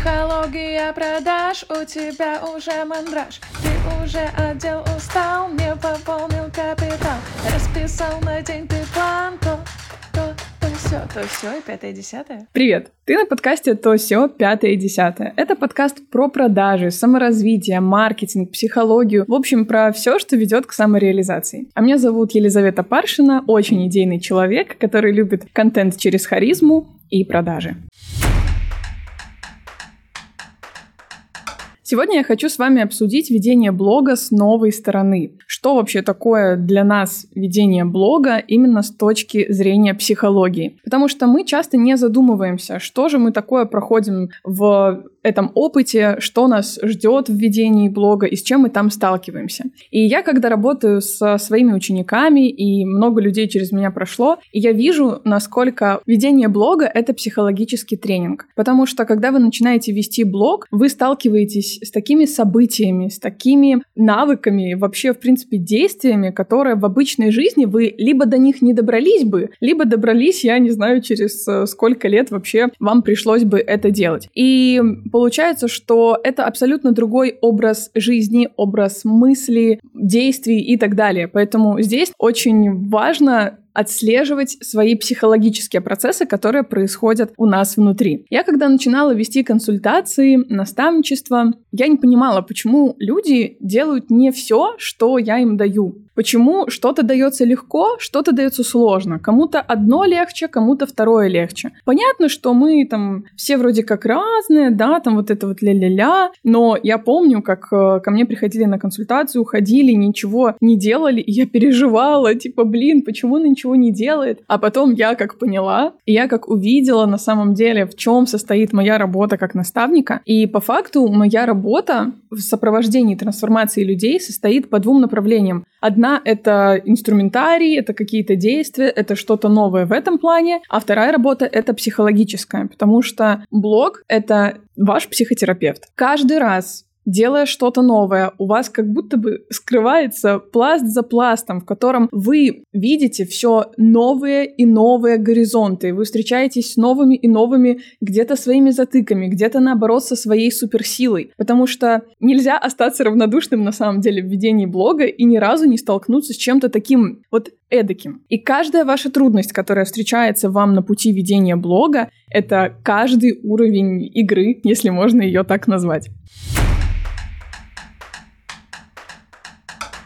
Психология продаж, у тебя уже мандраж Ты уже отдел устал, не пополнил капитал Расписал на день ты план, то, то, то все, то все и пятое, десятое Привет! Ты на подкасте «То все пятое и десятое». Это подкаст про продажи, саморазвитие, маркетинг, психологию, в общем, про все, что ведет к самореализации. А меня зовут Елизавета Паршина, очень идейный человек, который любит контент через харизму и продажи. Сегодня я хочу с вами обсудить ведение блога с новой стороны. Что вообще такое для нас ведение блога именно с точки зрения психологии? Потому что мы часто не задумываемся, что же мы такое проходим в этом опыте, что нас ждет в ведении блога и с чем мы там сталкиваемся. И я, когда работаю со своими учениками, и много людей через меня прошло, я вижу, насколько ведение блога — это психологический тренинг. Потому что, когда вы начинаете вести блог, вы сталкиваетесь с такими событиями, с такими навыками, вообще, в принципе, действиями, которые в обычной жизни вы либо до них не добрались бы, либо добрались, я не знаю, через э, сколько лет вообще вам пришлось бы это делать. И получается, что это абсолютно другой образ жизни, образ мысли, действий и так далее. Поэтому здесь очень важно отслеживать свои психологические процессы, которые происходят у нас внутри. Я когда начинала вести консультации, наставничество, я не понимала, почему люди делают не все, что я им даю. Почему что-то дается легко, что-то дается сложно. Кому-то одно легче, кому-то второе легче. Понятно, что мы там все вроде как разные, да, там вот это вот ля-ля-ля, но я помню, как э, ко мне приходили на консультацию, уходили, ничего не делали, и я переживала, типа, блин, почему он ничего не делает? А потом я как поняла, и я как увидела на самом деле, в чем состоит моя работа как наставника, и по факту моя работа в сопровождении трансформации людей состоит по двум направлениям. Одна — это инструментарий, это какие-то действия, это что-то новое в этом плане, а вторая работа — это психологическая, потому что блог — это ваш психотерапевт. Каждый раз, делая что-то новое, у вас как будто бы скрывается пласт за пластом, в котором вы видите все новые и новые горизонты. Вы встречаетесь с новыми и новыми где-то своими затыками, где-то наоборот со своей суперсилой. Потому что нельзя остаться равнодушным на самом деле в ведении блога и ни разу не столкнуться с чем-то таким вот эдаким. И каждая ваша трудность, которая встречается вам на пути ведения блога, это каждый уровень игры, если можно ее так назвать.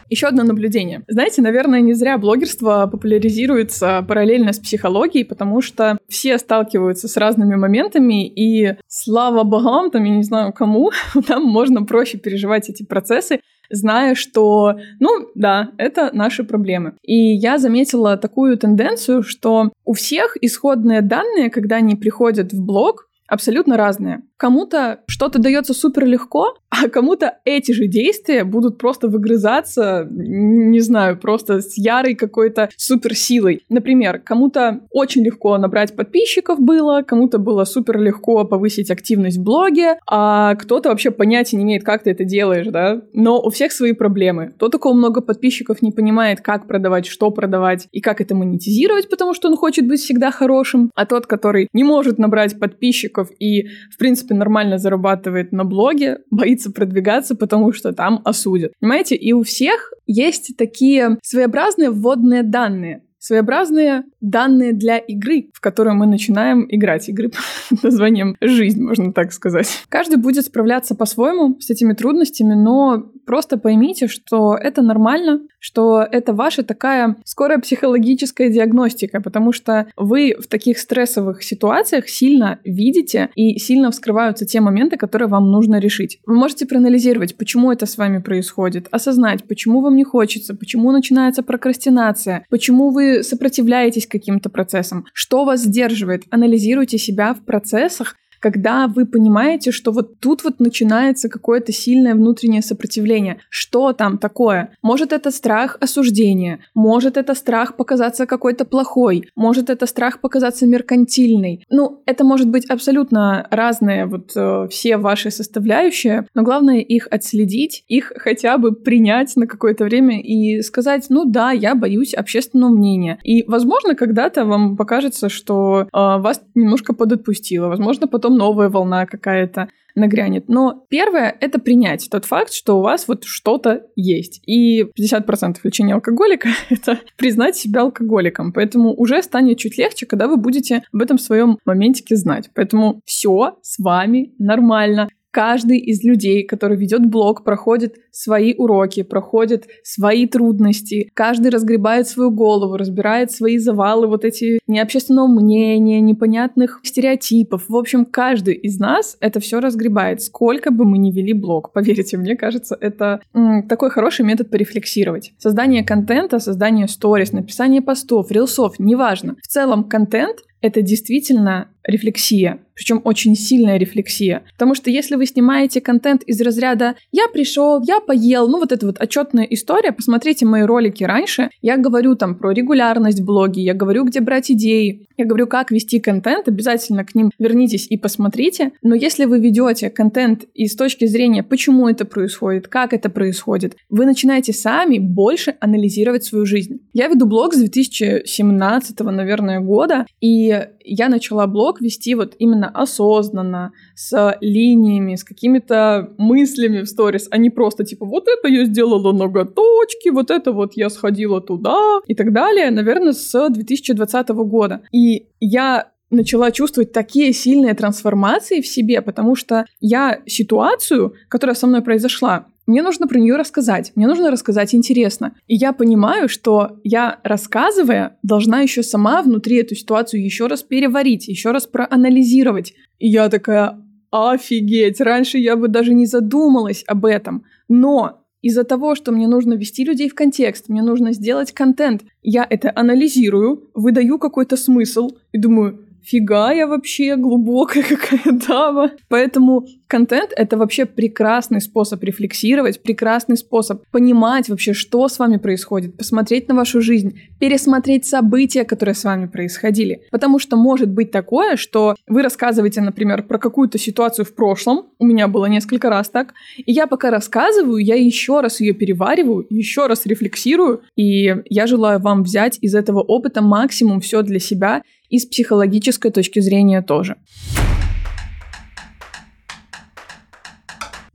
Еще одно наблюдение. Знаете, наверное, не зря блогерство популяризируется параллельно с психологией, потому что все сталкиваются с разными моментами, и слава богам, там, я не знаю кому, там можно проще переживать эти процессы, зная, что, ну, да, это наши проблемы. И я заметила такую тенденцию, что у всех исходные данные, когда они приходят в блог, абсолютно разные. Кому-то что-то дается супер легко, а кому-то эти же действия будут просто выгрызаться, не знаю, просто с ярой какой-то суперсилой. Например, кому-то очень легко набрать подписчиков было, кому-то было супер легко повысить активность в блоге, а кто-то вообще понятия не имеет, как ты это делаешь, да? Но у всех свои проблемы. Тот, у кого много подписчиков, не понимает, как продавать, что продавать и как это монетизировать, потому что он хочет быть всегда хорошим. А тот, который не может набрать подписчиков и, в принципе, нормально зарабатывает на блоге, боится продвигаться, потому что там осудят. Понимаете? И у всех есть такие своеобразные вводные данные своеобразные данные для игры, в которую мы начинаем играть. Игры под названием «Жизнь», можно так сказать. Каждый будет справляться по-своему с этими трудностями, но просто поймите, что это нормально, что это ваша такая скорая психологическая диагностика, потому что вы в таких стрессовых ситуациях сильно видите и сильно вскрываются те моменты, которые вам нужно решить. Вы можете проанализировать, почему это с вами происходит, осознать, почему вам не хочется, почему начинается прокрастинация, почему вы сопротивляетесь каким-то процессам, что вас сдерживает. Анализируйте себя в процессах, когда вы понимаете, что вот тут вот начинается какое-то сильное внутреннее сопротивление. Что там такое? Может, это страх осуждения, может, это страх показаться какой-то плохой, может, это страх показаться меркантильной. Ну, это может быть абсолютно разные вот э, все ваши составляющие, но главное их отследить, их хотя бы принять на какое-то время и сказать, ну да, я боюсь общественного мнения. И, возможно, когда-то вам покажется, что э, вас немножко подотпустило, возможно, потом новая волна какая-то нагрянет. Но первое — это принять тот факт, что у вас вот что-то есть. И 50% лечения алкоголика — это признать себя алкоголиком. Поэтому уже станет чуть легче, когда вы будете об этом своем моментике знать. Поэтому все с вами нормально каждый из людей, который ведет блог, проходит свои уроки, проходит свои трудности, каждый разгребает свою голову, разбирает свои завалы, вот эти необщественного мнения, непонятных стереотипов. В общем, каждый из нас это все разгребает, сколько бы мы ни вели блог. Поверьте, мне кажется, это м, такой хороший метод порефлексировать. Создание контента, создание сторис, написание постов, рилсов, неважно. В целом контент это действительно рефлексия, причем очень сильная рефлексия. Потому что если вы снимаете контент из разряда «я пришел, я поел», ну вот эта вот отчетная история, посмотрите мои ролики раньше, я говорю там про регулярность в блоге, я говорю, где брать идеи, я говорю, как вести контент, обязательно к ним вернитесь и посмотрите. Но если вы ведете контент и с точки зрения, почему это происходит, как это происходит, вы начинаете сами больше анализировать свою жизнь. Я веду блог с 2017, наверное, года, и я начала блог вести вот именно осознанно, с линиями, с какими-то мыслями в сторис, а не просто типа вот это я сделала ноготочки, вот это вот я сходила туда и так далее, наверное, с 2020 года. И я начала чувствовать такие сильные трансформации в себе, потому что я ситуацию, которая со мной произошла, мне нужно про нее рассказать, мне нужно рассказать интересно. И я понимаю, что я, рассказывая, должна еще сама внутри эту ситуацию еще раз переварить, еще раз проанализировать. И я такая, офигеть, раньше я бы даже не задумалась об этом. Но из-за того, что мне нужно ввести людей в контекст, мне нужно сделать контент, я это анализирую, выдаю какой-то смысл и думаю, фига я вообще глубокая какая дама. Поэтому контент — это вообще прекрасный способ рефлексировать, прекрасный способ понимать вообще, что с вами происходит, посмотреть на вашу жизнь, пересмотреть события, которые с вами происходили. Потому что может быть такое, что вы рассказываете, например, про какую-то ситуацию в прошлом, у меня было несколько раз так, и я пока рассказываю, я еще раз ее перевариваю, еще раз рефлексирую, и я желаю вам взять из этого опыта максимум все для себя и с психологической точки зрения тоже.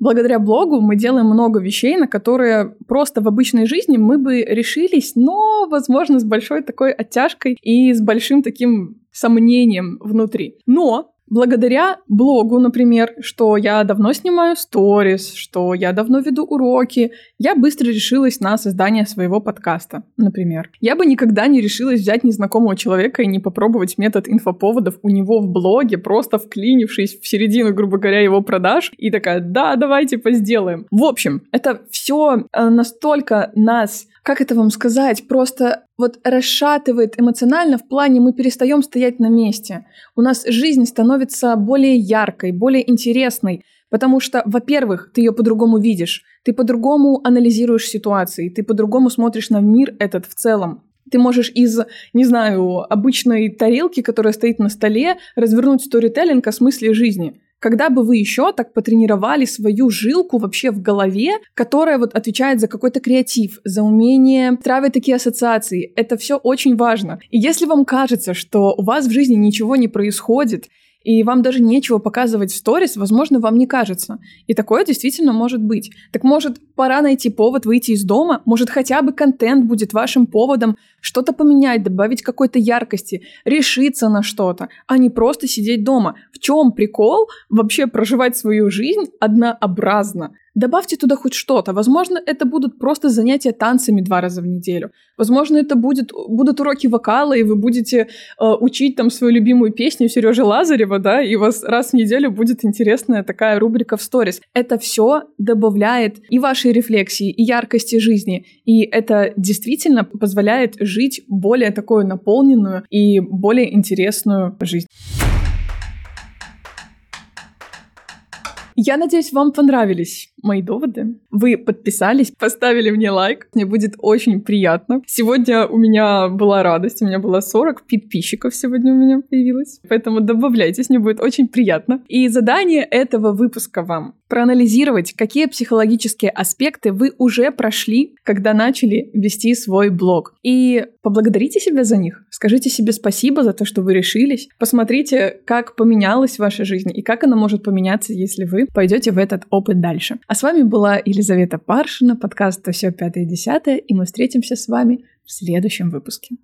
Благодаря блогу мы делаем много вещей, на которые просто в обычной жизни мы бы решились, но, возможно, с большой такой оттяжкой и с большим таким сомнением внутри. Но Благодаря блогу, например, что я давно снимаю сторис, что я давно веду уроки, я быстро решилась на создание своего подкаста, например. Я бы никогда не решилась взять незнакомого человека и не попробовать метод инфоповодов у него в блоге, просто вклинившись в середину, грубо говоря, его продаж, и такая, да, давайте сделаем. В общем, это все э, настолько нас как это вам сказать, просто вот расшатывает эмоционально в плане мы перестаем стоять на месте. У нас жизнь становится более яркой, более интересной, потому что, во-первых, ты ее по-другому видишь, ты по-другому анализируешь ситуации, ты по-другому смотришь на мир этот в целом. Ты можешь из, не знаю, обычной тарелки, которая стоит на столе, развернуть сторителлинг о смысле жизни. Когда бы вы еще так потренировали свою жилку вообще в голове, которая вот отвечает за какой-то креатив, за умение травить такие ассоциации. Это все очень важно. И если вам кажется, что у вас в жизни ничего не происходит, и вам даже нечего показывать в сторис, возможно, вам не кажется. И такое действительно может быть. Так может, пора найти повод выйти из дома? Может, хотя бы контент будет вашим поводом что-то поменять, добавить какой-то яркости, решиться на что-то, а не просто сидеть дома. В чем прикол вообще проживать свою жизнь однообразно? Добавьте туда хоть что-то. Возможно, это будут просто занятия танцами два раза в неделю. Возможно, это будет, будут уроки вокала, и вы будете э, учить там свою любимую песню Сережи Лазарева, да, и у вас раз в неделю будет интересная такая рубрика в сторис. Это все добавляет и вашей рефлексии, и яркости жизни, и это действительно позволяет жить более такую наполненную и более интересную жизнь. Я надеюсь, вам понравились мои доводы. Вы подписались, поставили мне лайк. Мне будет очень приятно. Сегодня у меня была радость. У меня было 40 подписчиков сегодня у меня появилось. Поэтому добавляйтесь, мне будет очень приятно. И задание этого выпуска вам. Проанализировать, какие психологические аспекты вы уже прошли, когда начали вести свой блог. И поблагодарите себя за них. Скажите себе спасибо за то, что вы решились. Посмотрите, как поменялась ваша жизнь и как она может поменяться, если вы пойдете в этот опыт дальше. А с вами была Елизавета Паршина, подкаст «То все пятое и десятое», и мы встретимся с вами в следующем выпуске.